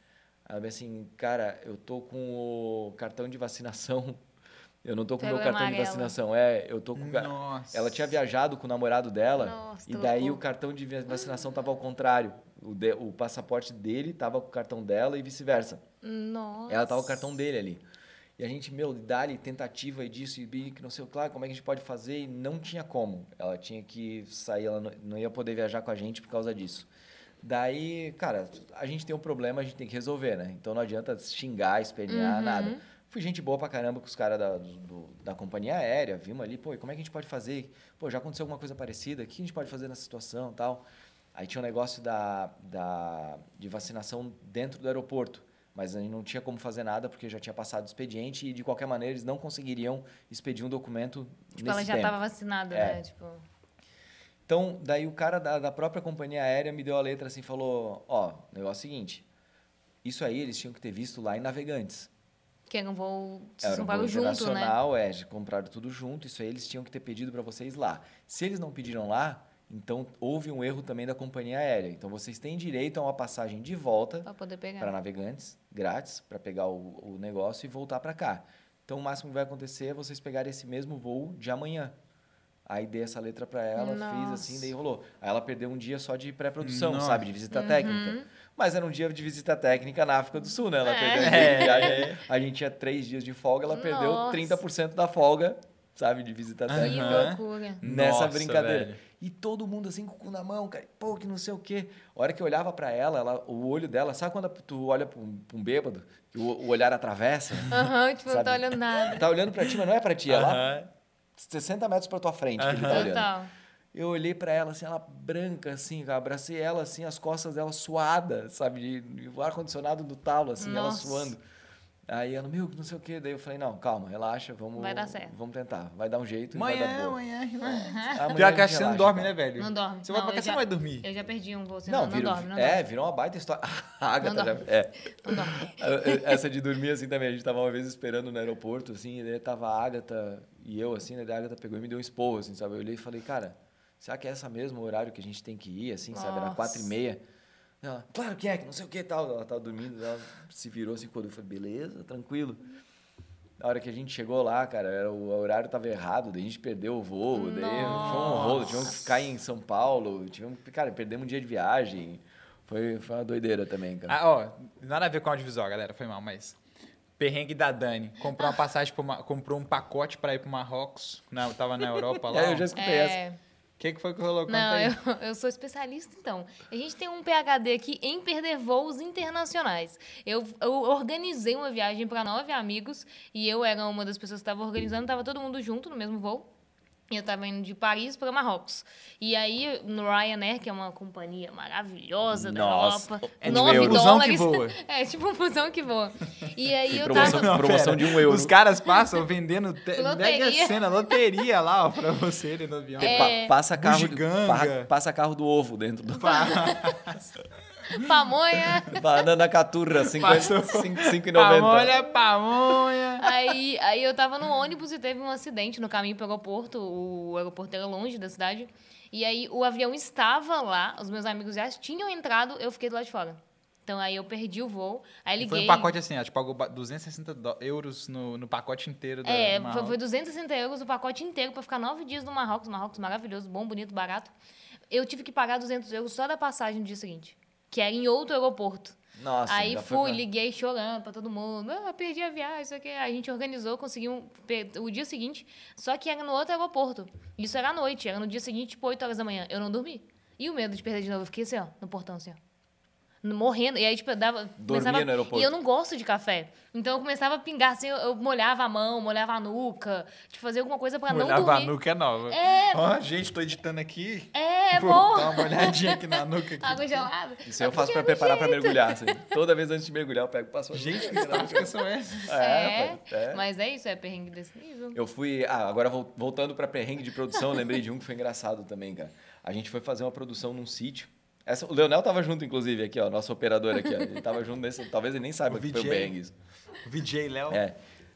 Aí ela bem assim, cara, eu tô com o cartão de vacinação. Eu não tô com o meu cartão de amarelo. vacinação. É, eu tô com. Nossa. Ela tinha viajado com o namorado dela Nossa, e daí trocou. o cartão de vacinação tava ao contrário. O, de- o passaporte dele tava com o cartão dela e vice-versa. Nossa. Ela tava com o cartão dele ali. E a gente, meu, dá-lhe tentativa e disso e que não sei o lá, como é que a gente pode fazer? E não tinha como. Ela tinha que sair, ela não, ia poder viajar com a gente por causa disso. Daí, cara, a gente tem um problema, a gente tem que resolver, né? Então não adianta xingar, espernear, Uhum. nada. Fui gente boa pra caramba com os caras da, do- da companhia aérea, vimos ali, pô, e como é que a gente pode fazer? Pô, já aconteceu alguma coisa parecida, o que a gente pode fazer nessa situação tal? Aí tinha um negócio da, da, de vacinação dentro do aeroporto, mas aí não tinha como fazer nada porque já tinha passado o expediente e de qualquer maneira eles não conseguiriam expedir um documento Tipo, nesse ela já tempo. tava vacinada, É. né? Tipo, Então, daí o cara da, da própria companhia aérea me deu a letra assim, falou, ó, negócio é o seguinte, isso aí eles tinham que ter visto lá em Navegantes. que era um voo. Vocês Era um voo compraram junto, né? internacional, é, compraram tudo junto, isso aí eles tinham que ter pedido para vocês lá. Se eles não pediram lá, então houve um erro também da companhia aérea. Então vocês têm direito a uma passagem de volta para navegantes, grátis, para pegar o, o negócio e voltar para cá. Então o máximo que vai acontecer é vocês pegarem esse mesmo voo de amanhã. Aí dei essa letra para ela, fiz Nossa. assim, daí rolou. Aí ela perdeu um dia só de pré-produção, sabe? De visita Uhum. técnica. Mas era um dia de visita técnica na África do Sul, né? Ela É. perdeu um viagem. A gente tinha três dias de folga, ela perdeu Nossa. 30% da folga, sabe? De visita Que técnica. Aham. loucura. Nessa Nossa, brincadeira. velho. E todo mundo assim com o cu na mão, cara. Pô, que não sei o quê. A hora que eu olhava pra ela, ela, o olho dela, sabe quando tu olha pra um, pra um bêbado, que o, o olhar atravessa? Aham, tipo, não Sabe? tô olhando nada. Tá olhando pra ti, mas não é pra ti, é lá Aham. 60 metros pra tua frente que ele tá olhando. Total. Eu olhei pra ela, assim, ela branca, assim, cara, abracei ela, assim, as costas dela suadas, sabe? De, de- o ar-condicionado do talo, assim, ela Nossa. suando. Aí ela, meu, não sei o quê. Daí eu falei, não, calma, relaxa, vamos... Vai dar certo. Vamos tentar, vai dar um jeito vai Amanhã, dar boa. amanhã, relaxa. Amanhã Pior a que gente você não dorme, cara. né, velho? Não dorme. Você vai Não, pra cá, você não vai dormir. Eu já perdi um voo, você Não, não, não, virou, dorme, não é, dorme. virou uma baita história. A Agatha Não já, é. Não dorme. Essa de dormir assim também. A gente tava uma vez esperando no aeroporto, assim, e daí tava a Agatha e eu, assim, né? Daí a Agatha pegou e me deu um esporro, assim, sabe? Eu olhei e falei, cara, será que é essa mesmo o horário que a gente tem que ir, assim, sabe? Era Nossa. quatro e meia. Ela, claro que é, que não sei o que e tal. Ela tava dormindo, ela se virou assim, quando eu falei, beleza, tranquilo. Na hora que a gente chegou lá, cara, era, o horário tava errado, daí a gente perdeu o voo, daí foi um rolo, tivemos que ficar em São Paulo, tivemos, que- cara, perdemos um dia de viagem. Foi, foi uma doideira também, cara. Ah, ó, nada a ver com audiovisual, galera, foi mal, mas. Perrengue da Dani. Comprou uma passagem, comprou um pacote pra ir pro Marrocos. Na, tava na Europa lá. É, eu já escutei essa. O que, que foi que rolou? Conta não, aí. eu, eu sou especialista, então. A gente tem um PHD aqui em perder voos internacionais. Eu, eu organizei uma viagem para nove amigos e eu era uma das pessoas que estava organizando, estava todo mundo junto no mesmo voo. E eu estava indo de Paris para Marrocos. E aí, no Ryanair, que é uma companhia maravilhosa da Nossa, Europa, é 9 euro. Fusão que dólares. voa. É, tipo um fusão que voa. E aí Tem eu promoção- tava... promoção de um euro. Os caras passam vendendo mega cena, loteria lá, ó, pra você ali no avião. É. Pa- passa, carro, pa- passa carro do ovo dentro do. Pamonha. Banana caturra, Passou. 5,90. Pamonha, pamonha. Aí, aí eu tava no ônibus e teve um acidente no caminho pro aeroporto. O aeroporto era longe da cidade. E aí o avião estava lá, os meus amigos já tinham entrado, eu fiquei do lado de fora. Então aí eu perdi o voo. Aí liguei. Foi um pacote assim, a gente pagou ba- 260 dó- euros no, no pacote inteiro da É, do foi, Marrocos. foi 260 euros o pacote inteiro pra ficar nove dias no Marrocos. Marrocos maravilhoso, bom, bonito, barato. Eu tive que pagar 200 euros só da passagem no dia seguinte, que era em outro aeroporto. Nossa, Aí fui, pra- liguei chorando pra todo mundo. Ah, perdi a viagem, isso aqui. A gente organizou, conseguimos per- o dia seguinte, só que era no outro aeroporto. Isso era à noite, era no dia seguinte, tipo 8 horas da manhã. Eu não dormi. E o medo de perder de novo, eu fiquei assim, ó, no portão, assim, ó. Morrendo. E aí, tipo, eu dava. começava- no aeroporto. E eu não gosto de café. Então eu começava a pingar assim, eu, eu molhava a mão, molhava a nuca, de fazer alguma coisa pra não Olhava a nuca é nova. É. Ó, gente, tô editando aqui. É, é Vou bom. dar uma olhadinha aqui na nuca. Aqui. Água gelada. Isso aí eu faço pra preparar pra mergulhar. assim. Toda vez antes de mergulhar, eu pego e passo a Gente, que táticas são essas? É, rapaz, é. mas é isso, é perrengue desse nível. Eu fui. Ah, agora vol- voltando pra perrengue de produção, eu lembrei de um que foi engraçado também, cara. A gente foi fazer uma produção num sítio. Essa, o Leonel tava junto, inclusive, aqui, ó, nosso operador aqui, ó. Ele tava junto nesse. Talvez ele nem saiba O que foi o VJ. isso. O VJ Léo. É.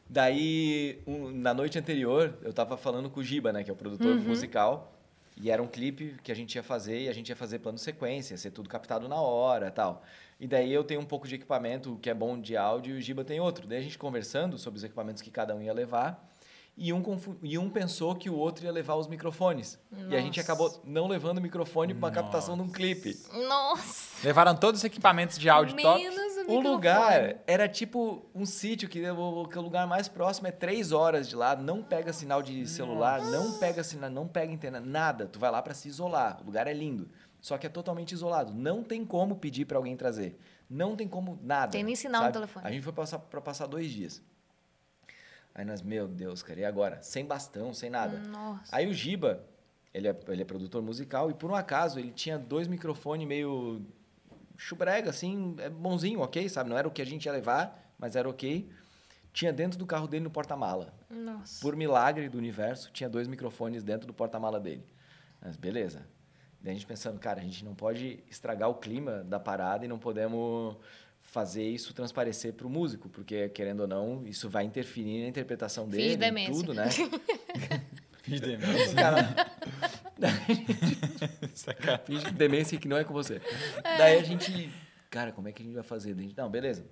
Daí, um- na noite anterior, eu tava falando com o Giba, né, que é o produtor musical. E era um clipe que a gente ia fazer e a gente ia fazer plano sequência, ia ser tudo captado na hora tal. E daí eu tenho um pouco de equipamento que é bom de áudio e o Giba tem outro. Daí a gente conversando sobre os equipamentos que cada um ia levar. E um, e um pensou que o outro ia levar os microfones. E a gente Nossa. acabou não levando o microfone para captação de um clipe. Nossa! Levaram todos os equipamentos de áudio top. Menos o O lugar era tipo um sítio que o, que o lugar mais próximo é três horas de lá, não pega sinal de celular, não pega sinal, não pega internet, nada. Tu vai lá para se isolar. O lugar é lindo, só que é totalmente isolado. Não tem como pedir para alguém trazer. Não tem como nada. Tem nem sinal no sabe? telefone. A gente foi passar para passar dois dias. Aí nós, meu Deus, cara, e agora? Sem bastão, sem nada. Nossa. Aí o Giba, ele é, ele é produtor musical e por um acaso ele tinha dois microfones meio chubrega, assim, é bonzinho, ok, sabe? Não era o que a gente ia levar, mas era ok. Tinha dentro do carro dele no porta-mala. Nossa. Por milagre do universo, tinha dois microfones dentro do porta-mala dele. Mas beleza. Daí a gente pensando, cara, a gente não pode estragar o clima da parada e não podemos fazer isso transparecer para o músico, porque querendo ou não, isso vai interferir na interpretação dele, em demência. tudo, né? Fiz demência. Cara. Finge demência que não é com você. Daí a gente, cara, como é que a gente vai fazer? Daí gente, não, beleza.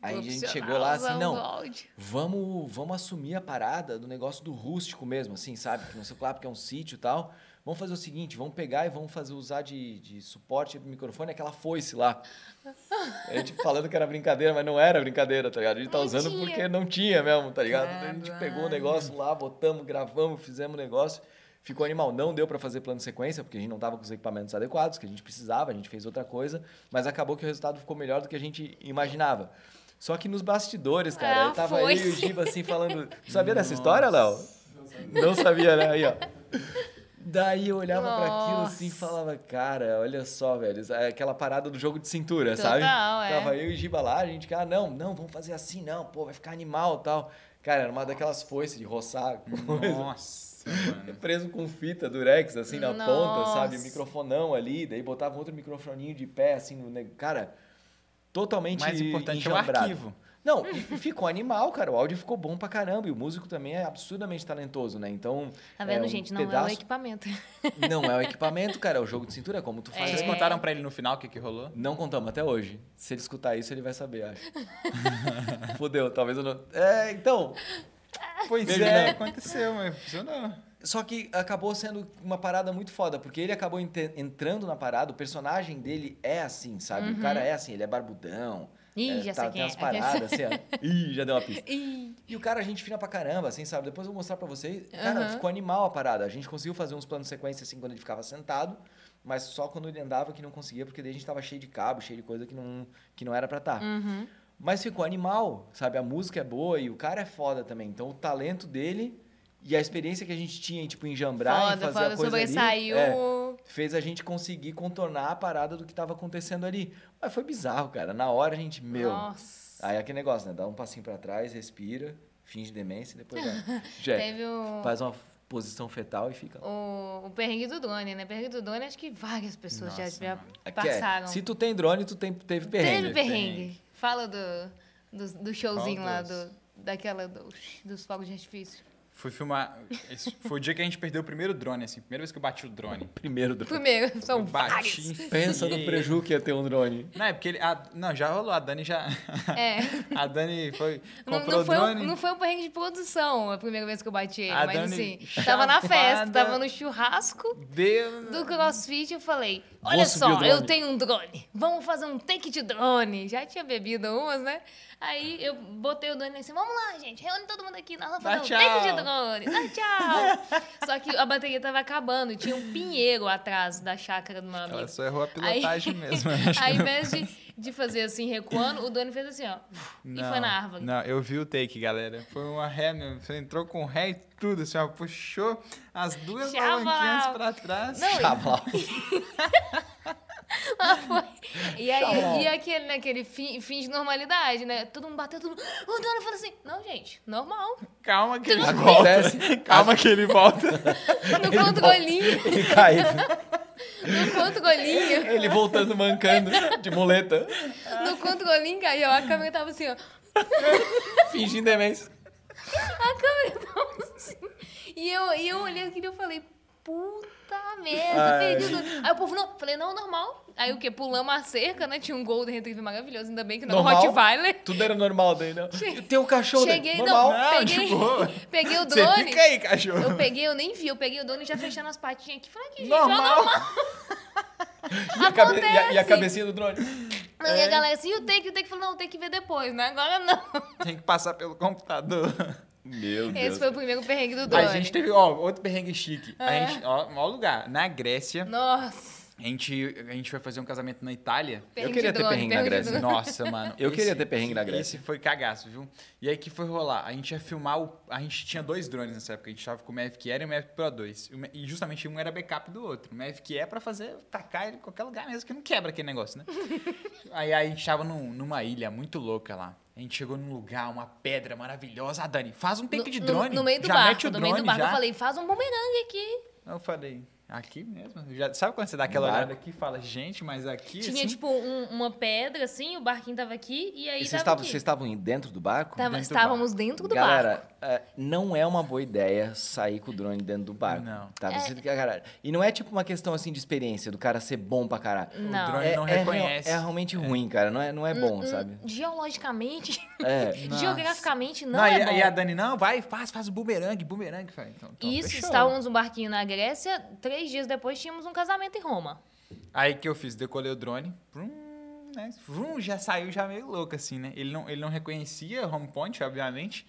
Aí a gente chegou lá assim, não, vamos, vamos assumir a parada do negócio do rústico mesmo, assim, sabe? Que não sei lá, porque é um sítio e tal. Vamos fazer o seguinte, vamos pegar e vamos fazer usar de, de suporte do microfone aquela foice lá. A gente falando que era brincadeira, mas não era brincadeira, tá ligado? A gente tá Não usando tinha. porque não tinha mesmo, tá ligado? Daí a gente pegou o negócio lá, botamos, gravamos, fizemos o negócio. Ficou animal. Não deu para fazer plano de sequência, porque a gente não tava com os equipamentos adequados, que a gente precisava, a gente fez outra coisa, mas acabou que o resultado ficou melhor do que a gente imaginava. Só que nos bastidores, cara, Ah, aí tava e o. Giba assim falando. Sabia dessa história, Léo? Não sabia, né? Aí, ó. Daí eu olhava pra aquilo assim e Nossa. falava, cara, olha só, velho, é aquela parada do jogo de cintura, sabe? Total, é. Tava eu e Giba lá, a gente, ah, não, não, vamos fazer assim, não, pô, vai ficar animal tal. Cara, era uma daquelas foices de roçar, coisa, Nossa, mano. preso com fita durex, assim, na ponta, Nossa. sabe? Microfonão ali, daí botava outro microfoninho de pé, assim, no... Cara, totalmente Mais importante é o enjambrado. arquivo. Não, e ficou animal, cara. O áudio ficou bom pra caramba. E o músico também é absurdamente talentoso, né? Então. Tá vendo, é um gente? Não é o pedaço- equipamento. Não é o equipamento, cara. É o jogo de cintura, como tu faz. Vocês É. contaram pra ele no final o que, que rolou? Não contamos até hoje. Se ele escutar isso, ele vai saber, acho. Fudeu, talvez eu não. É, então. Pois Ele é, não. aconteceu, mas funcionou. Só que acabou sendo uma parada muito foda, porque ele acabou entrando na parada, o personagem dele é assim, sabe? O cara é assim, ele é barbudão. Uhum. Ih, é, já tá, sei tem quem é. umas paradas assim, ó. Ih, já deu uma pista. Ih, E o cara, a gente fina pra caramba, assim, sabe? Depois eu vou mostrar pra vocês. Cara, Aham. ficou animal a parada. A gente conseguiu fazer uns planos de sequência, assim, quando ele ficava sentado, mas só quando ele andava que não conseguia, porque daí a gente tava cheio de cabo, cheio de coisa que não, que não era pra estar. uhum. Mas ficou animal, sabe? A música é boa e o cara é foda também. Então o talento dele e a experiência que a gente tinha em, tipo, em Foda, fazer foda. a coisa ali, Sobressaiu. é, fez a gente conseguir contornar a parada do que tava acontecendo ali. Mas foi bizarro, cara. Na hora a gente, meu... Nossa. Aí é aquele negócio, né? Dá um passinho pra trás, respira, finge demência e depois vai. Já Teve o, faz uma posição fetal e fica. lá. o, o perrengue do drone, né? Perrengue do drone, acho que várias pessoas já, Nossa, já mano. Aqui é, passaram. se tu tem drone, tu tem, teve perrengue. Teve perrengue. Fala do, do, do showzinho Qual lá, do, daquela, do, dos fogos de artifício. Fui filmar. Esse foi o dia que a gente perdeu o primeiro drone, assim. Primeira vez que eu bati o drone. Primeiro drone. Primeiro, são eu bati. vários. Pensa no preju que ia ter um drone. Não, é porque ele. a- não, já rolou. A Dani já. É. A Dani foi. Não, Comprou não, foi o um, drone. não foi um perrengue de produção a primeira vez que eu bati ele, A mas Dani assim, tava na festa, chapada. tava no churrasco do CrossFit eu falei, olha só, o drone." eu tenho um drone, vamos fazer um take de drone. Já tinha bebido umas, né? Aí eu botei o drone assim, vamos lá, gente, reúne todo mundo aqui, nós vamos Dá fazer um take de tchau. drone, dá tchau. Só que a bateria tava acabando tinha um pinheiro atrás da chácara do meu amigo. Ela só errou a pilotagem mesmo. acho que Aí, ao invés de, de fazer assim, recuando, o drone fez assim, ó, e foi na árvore. Não, eu vi o take, galera. Foi uma ré mesmo. Você entrou com ré e tudo, assim, ó. Puxou as duas Tchau, alavanquinhas Val. pra trás. Não. E aí, e aquele, naquele fim, fim de normalidade, né? Todo mundo bateu, todo mundo. O dono falou assim: não, gente, normal. Calma que ele Acontece. volta. Calma que ele volta. No controlinho, Ele caído. No controlinho, Ele voltando mancando de muleta. no controlinho caiu. A câmera tava assim, ó. Fingindo demência. A câmera tava assim. E eu, e eu olhei aquilo e eu falei, puta merda, perdi o drone. Aí o povo, não, falei, não, normal. Aí o quê? Pulamos a cerca, né? Tinha um Golden Retriever maravilhoso, ainda bem que não é Normal? Rottweiler. Tudo era normal daí, não. Tem um cachorro daí, Cheguei, normal. não, Não, peguei, boa. peguei o Você drone. fica aí, cachorro. Eu peguei, eu nem vi, eu peguei o drone já fechando as patinhas aqui. Falei, que gente, Normal. ó, normal. E a, cabe- e a- e a cabecinha do drone. Não, E a galera assim, e o take, o take falou, não, tem que ver depois, né? Agora não. Tem que passar pelo computador. Meu Esse foi o primeiro perrengue do drone. A gente teve, ó, outro perrengue chique. A É. gente, ó, maior lugar. Na Grécia, Nossa. A gente, a gente foi fazer um casamento na Itália. perrengue queria de ter perrengue na de Grécia. Nossa, mano. Eu queria ter perrengue na Grécia. Esse foi cagaço, viu? E aí que foi rolar? A gente ia filmar o. A gente tinha dois drones nessa época. A gente tava com o Mavic Air e o Mavic Pro 2. O Ma- E justamente um era backup do outro. O Mavic Air pra fazer, tacar ele em qualquer lugar mesmo, que não quebra aquele negócio, né? aí, aí a gente tava num- numa ilha muito louca lá. A gente chegou num lugar, uma pedra maravilhosa. Ah, Dani, faz um take de No- drone. No, meio do já barco, mete o no drone meio do barco. já. Eu falei, faz um bumerangue aqui. Eu falei, aqui mesmo? Já, sabe quando você dá aquela Barco. olhada aqui e fala, gente, mas aqui. Tinha, assim, tipo, um- uma pedra, assim, o barquinho tava aqui, e aí E vocês tava vocês estavam dentro do barco? Tava- dentro do estávamos dentro do barco. Galera, é, não é uma boa ideia sair com o drone dentro do barco. Não. Tá? É. Você, cara, e não é tipo uma questão assim de experiência, do cara ser bom pra caralho. Não. O drone É, não é reconhece. É, realmente ruim, cara. Não é, não é bom, Hum, sabe? Geologicamente, É. Geograficamente, não, Não, é e, bom. e a Dani, não, vai, faz, faz o bumerangue, bumerangue. Então, então, Isso, fechou. estávamos num barquinho na Grécia, três dias depois tínhamos um casamento em Roma. Aí que eu fiz? Decolei o drone, né? Já saiu já meio louco, assim, né? Ele não, ele não reconhecia home point, obviamente.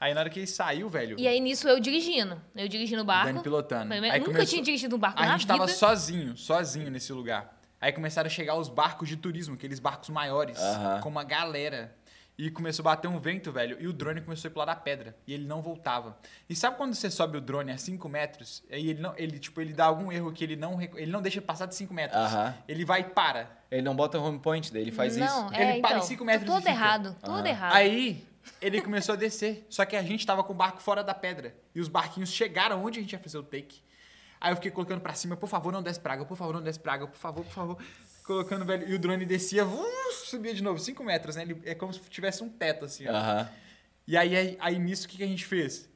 Aí na hora que ele saiu, velho, E aí nisso eu dirigindo, eu dirigindo o barco. Dani pilotando. Aí Nunca começou- tinha dirigido um barco a na gente vida. tava sozinho, sozinho nesse lugar. Aí começaram a chegar os barcos de turismo, aqueles barcos maiores, Aham. com uma galera. E começou a bater um vento, velho, e o drone começou a ir pro lado da pedra. E ele não voltava. E sabe quando você sobe o drone a 5 metros? Aí ele não. Ele, tipo, ele dá algum erro que ele não. Ele não deixa passar de 5 metros. Aham. Ele vai e para. Ele não bota home point dele, ele faz não, isso. É, Ele para em então, cinco metros Tudo errado, tudo Aham. errado. Aí ele começou a descer. Só que a gente tava com o barco fora da pedra. E os barquinhos chegaram onde a gente ia fazer o take. Aí eu fiquei colocando pra cima, por favor, não desce praga, por favor, não desce praga, por favor, por favor. Colocando, velho. E o drone descia, uh, subia de novo, 5 metros, né? Ele, é como se tivesse um teto, assim, ó. Aham. E aí, aí, aí nisso, o que, que a gente fez?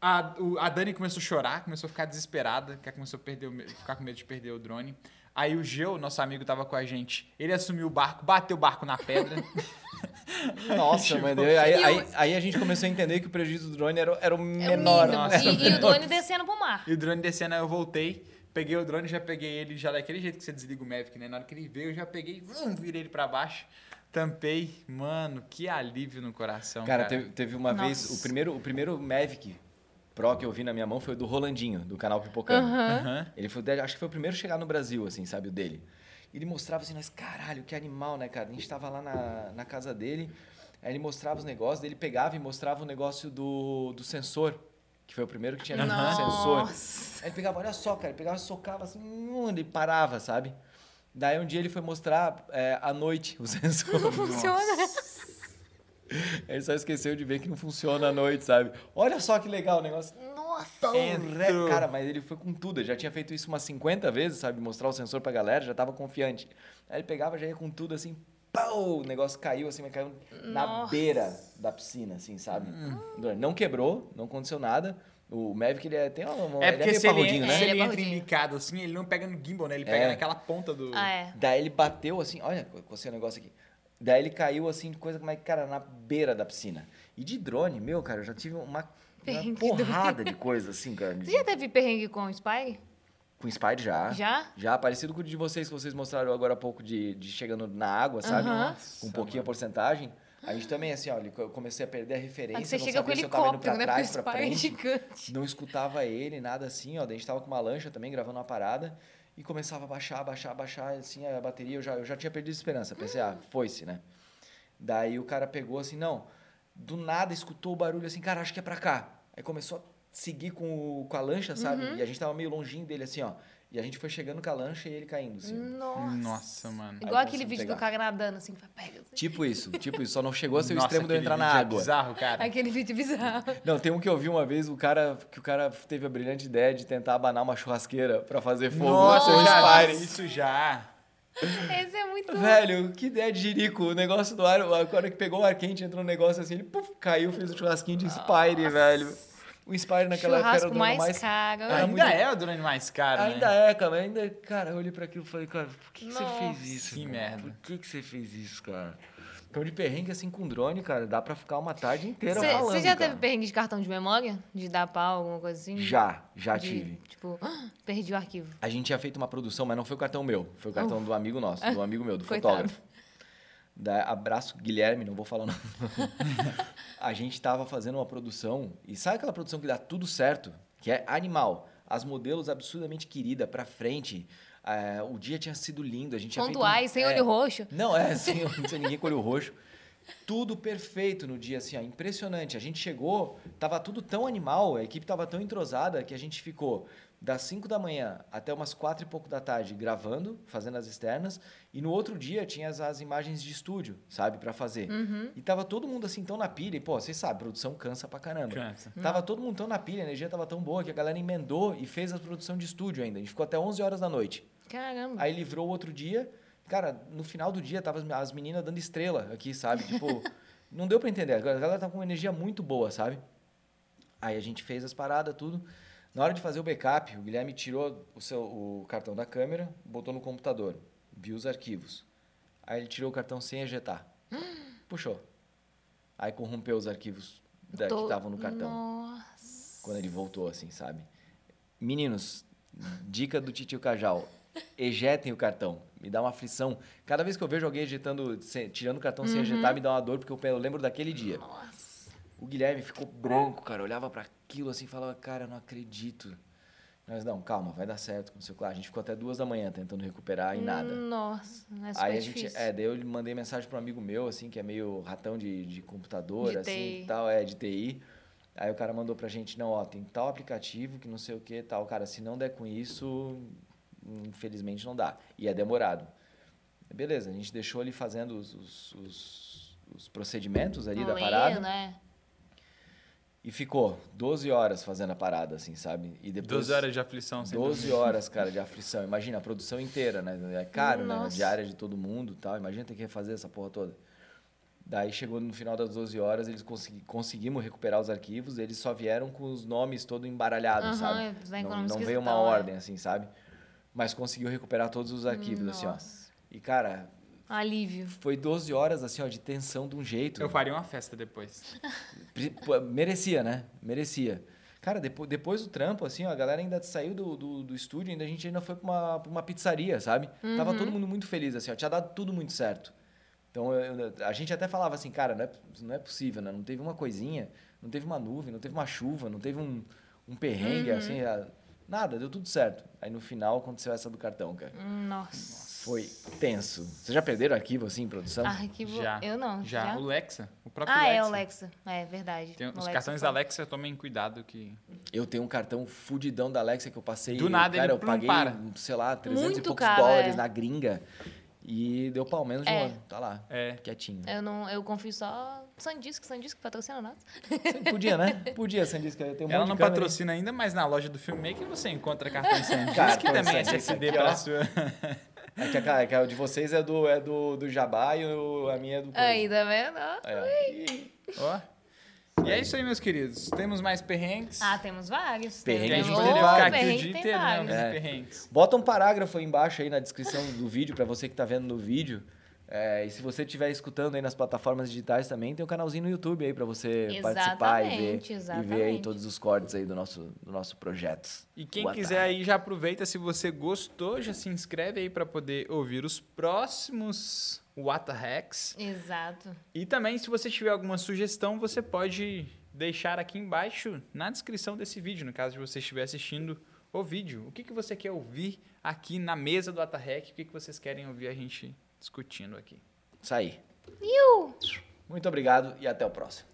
A, o- a Dani começou a chorar, começou a ficar desesperada, que ela começou a perder, o ficar com medo de perder o drone. Aí o Geo, nosso amigo, tava com a gente. Ele assumiu o barco, bateu o barco na pedra. Nossa, Tipo, mano. Aí, aí, o- aí, aí a gente começou a entender que o prejuízo do drone era, era o É o menor. Nossa, E, e o drone descendo pro mar. E o drone descendo, aí eu voltei, peguei o drone, já peguei ele já daquele jeito que você desliga o Mavic, né? Na hora que ele veio, eu já peguei, vum, virei ele pra baixo, tampei. Mano, que alívio no coração, Cara, cara. teve, teve uma Nossa. vez, o primeiro, o primeiro Mavic Pro que eu vi na minha mão foi o do Rolandinho, do canal Pipocando. Aham. Ele foi, acho que foi o primeiro a chegar no Brasil, assim, sabe, o dele. Ele mostrava assim, nós, caralho, que animal, né, cara? A gente tava lá na, na casa dele, aí ele mostrava os negócios, ele pegava e mostrava o negócio do, do sensor, que foi o primeiro que tinha vindo no sensor. Nossa. Aí ele pegava, olha só, cara, ele pegava, socava assim, hum, ele parava, sabe? Daí um dia ele foi mostrar é, à noite o sensor. Funciona. Ele só esqueceu de ver que não funciona à noite, sabe? Olha só que legal o negócio. Nossa. Re- Cara, mas ele foi com tudo. Ele já tinha feito isso umas 50 vezes, sabe? Mostrar o sensor pra galera, já tava confiante. Aí ele pegava, já ia com tudo assim, pau! O negócio caiu assim, mas caiu na Nossa. beira da piscina, assim, sabe? Não quebrou, não aconteceu nada. O Mavic, ele é, tem uma, É ele porque meio se ele, parrudinho, se né? É, ele ele é entra em micado assim, ele não pega no gimbal, né? Ele pega É. naquela ponta do... Ah, é. Daí ele bateu assim, olha, cocei o negócio aqui. Daí ele caiu assim, coisa mas cara, na beira da piscina. E de drone, meu, cara, eu já tive uma, uma porrada de coisa assim, cara. Você já teve perrengue com o Spy? Com Spider já. Já? Já, parecido com o de vocês, que vocês mostraram agora há pouco de, de chegando na água, sabe? Aham. Com um pouquinho a porcentagem. A gente também, assim, olha, eu comecei a perder a referência, Aí você não chega com sabia se eu tava indo pra helicóptero, né? Trás, o pra Spy é frente. gigante. Não escutava ele, nada assim, ó. Daí a gente tava com uma lancha também, gravando uma parada. E começava a baixar, baixar, baixar, assim, a bateria, eu já, eu já tinha perdido a esperança. Pensei, ah, foi-se, né? Daí o cara pegou assim, não, do nada escutou o barulho assim, cara, acho que é pra cá. Aí começou a seguir com, o, com a lancha, sabe? Uhum. E a gente tava meio longinho dele, assim, ó. E a gente foi chegando com a lancha e ele caindo, assim. Nossa. Nossa, mano. Igual aquele vídeo pegar. do cara nadando, assim, pega. assim. Tipo isso, tipo isso. Só não chegou a ser o extremo de eu entrar na é água. bizarro, cara. Aquele vídeo bizarro. Não, tem um que eu vi uma vez, o cara, que o cara teve a brilhante ideia de tentar abanar uma churrasqueira pra fazer fogo. Nossa, com já isso já. Esse é muito... Velho, que ideia de jirico. O negócio do ar, a hora que pegou o ar quente, entrou um negócio assim, ele puf, caiu, fez o churrasquinho de Spire, velho. O Inspire naquela época era o mais, mais... caro. Era ainda muito- é o drone mais caro, Ainda né? é, cara. Ainda, cara, eu olhei pra aquilo e falei, cara, por que, que você fez isso? que cara? merda. Por que, que você fez isso, cara? Então, de perrengue assim com drone, cara, dá pra ficar uma tarde inteira Você falando, você já cara. teve perrengue de cartão de memória? De dar pau, alguma coisa assim? Já, já De, tive. Tipo, perdi o arquivo. A gente tinha feito uma produção, mas não foi o cartão meu. Foi o cartão do amigo nosso, do amigo meu, do Coitado. fotógrafo. Da, abraço, Guilherme, não vou falar nome. a gente tava fazendo uma produção, e sabe aquela produção que dá tudo certo? Que é animal. As modelos absurdamente querida pra frente. é, o dia tinha sido lindo, a gente um- Pontuais, sem é, olho roxo. Não, é, sem, sem ninguém com olho roxo. Tudo perfeito no dia, assim, ó, impressionante. A gente chegou, tava tudo tão animal, a equipe tava tão entrosada que a gente ficou das 5 da manhã até umas 4 e pouco da tarde gravando, fazendo as externas, e no outro dia tinha as, as imagens de estúdio, sabe, para fazer. Uhum. E tava todo mundo assim tão na pilha, e pô, vocês sabem, produção cansa pra caramba. Cansa. Tava todo mundo tão na pilha, a energia tava tão boa que a galera emendou e fez a produção de estúdio ainda. A gente ficou até 11 horas da noite. Caramba. Aí livrou o outro dia. Cara, no final do dia, tava as- as meninas dando estrela aqui, sabe? Tipo, não deu pra entender. A galera tava com uma energia muito boa, sabe? Aí a gente fez as paradas, tudo. Na hora de fazer o backup, o Guilherme tirou o, seu, o cartão da câmera, botou no computador, viu os arquivos. Aí ele tirou o cartão sem ejetar. Puxou. Aí corrompeu os arquivos da, que Tô- estavam no cartão. Nossa. Quando ele voltou, assim, sabe? Meninos, dica do Titio Cajal. Ejetem o cartão. Me dá uma aflição. Cada vez que eu vejo alguém ejetando, tirando o cartão sem ejetar, me dá uma dor, porque eu lembro daquele dia. Nossa. O Guilherme ficou branco, cara. Olhava para aquilo assim e falava, cara, eu não acredito. Mas não, calma, vai dar certo com o seu claro. A gente ficou até duas da manhã tentando recuperar e nada. Nossa, não é super Aí a gente, difícil. é, daí eu mandei mensagem para um amigo meu, assim, que é meio ratão de, de computador, De assim, TI. tal, é, de TI. Aí o cara mandou pra gente, não, ó, tem tal aplicativo que não sei o que, tal. Cara, se não der com isso, infelizmente não dá. E é demorado. Beleza, a gente deixou ali fazendo os, os, os- os procedimentos ali da parada. né? E ficou 12 horas fazendo a parada, assim, sabe? E depois... 12 horas de aflição sem 12 dormir. horas, cara, de aflição. Imagina, a produção inteira, né? É caro, né? Nossa. Diária de todo mundo e tal. Imagina ter que refazer essa porra toda. Daí chegou no final das 12 horas, eles consegui, conseguimos recuperar os arquivos, eles só vieram com os nomes todo embaralhados, Aham, sabe? vem com Não, não veio uma é. ordem, assim, sabe? Mas conseguiu recuperar todos os arquivos, assim, ó. Nossa. E, cara, Alívio. foi 12 horas, assim, ó, de tensão de um jeito. Eu faria uma festa depois. Merecia, né? Merecia. Cara, depois, depois do trampo, assim, ó, a galera ainda saiu do, do, do estúdio, ainda a gente ainda foi pra uma, pra uma pizzaria, sabe? Tava todo mundo muito feliz, assim, ó, tinha dado tudo muito certo. Então, eu- a gente até falava assim, cara, não é, não é possível, né? Não teve uma coisinha, não teve uma nuvem, não teve uma chuva, não teve um, um perrengue, assim, ah, nada, deu tudo certo. Aí, no final, aconteceu essa do cartão, cara. Nossa. Foi tenso. Vocês já perderam arquivo, assim, em produção? Arquivo. Já. Eu não. Já. O Lexa. O próprio Ah, Lexa. é o Lexa. É verdade. Tem os Lexa cartões foi. da Alexa, tomem cuidado que... Eu tenho um cartão fudidão da Alexa que eu passei. Do nada, cara, ele eu paguei, para. sei lá, 300 e Muito poucos caro, dólares é. na gringa. E deu pau menos de um É. ano. Tá lá, É. quietinho. Eu, não, eu confio só Sandisk, Sandisk patrocina nós. Podia, né? Podia, Sandisk. Eu tenho um Ela não patrocina ainda, mas na loja do Filmmaker você encontra cartão SanDisk, que também é SanDisk SSD para sua... É que, a, é que a de vocês é do, é do, do Jabá e o- a minha é do... coisa. Aí, tá vendo? Ó. Aí, ó. E é isso aí, meus queridos. Temos mais perrengues. Ah, temos vários. Perrengue Que a gente poderia ficar aqui o dia tem inteiro, né? É. perrengues. Bota um parágrafo aí embaixo aí na descrição do vídeo para você que tá vendo no vídeo. É, e se você estiver escutando aí nas plataformas digitais também, tem um canalzinho no YouTube aí para você participar e ver, Exatamente, e ver aí exatamente. todos os cortes aí do nosso, do nosso projeto. E quem Boa quiser tarde. aí já aproveita, se você gostou, já se inscreve aí para poder ouvir os próximos What Hacks. Exato. E também, se você tiver alguma sugestão, você pode deixar aqui embaixo na descrição desse vídeo, no caso de você estiver assistindo o vídeo. O que, que você quer ouvir aqui na mesa do Atahack? O que, que vocês querem ouvir a gente discutindo aqui? Isso aí. Iu! Muito obrigado e até o próximo.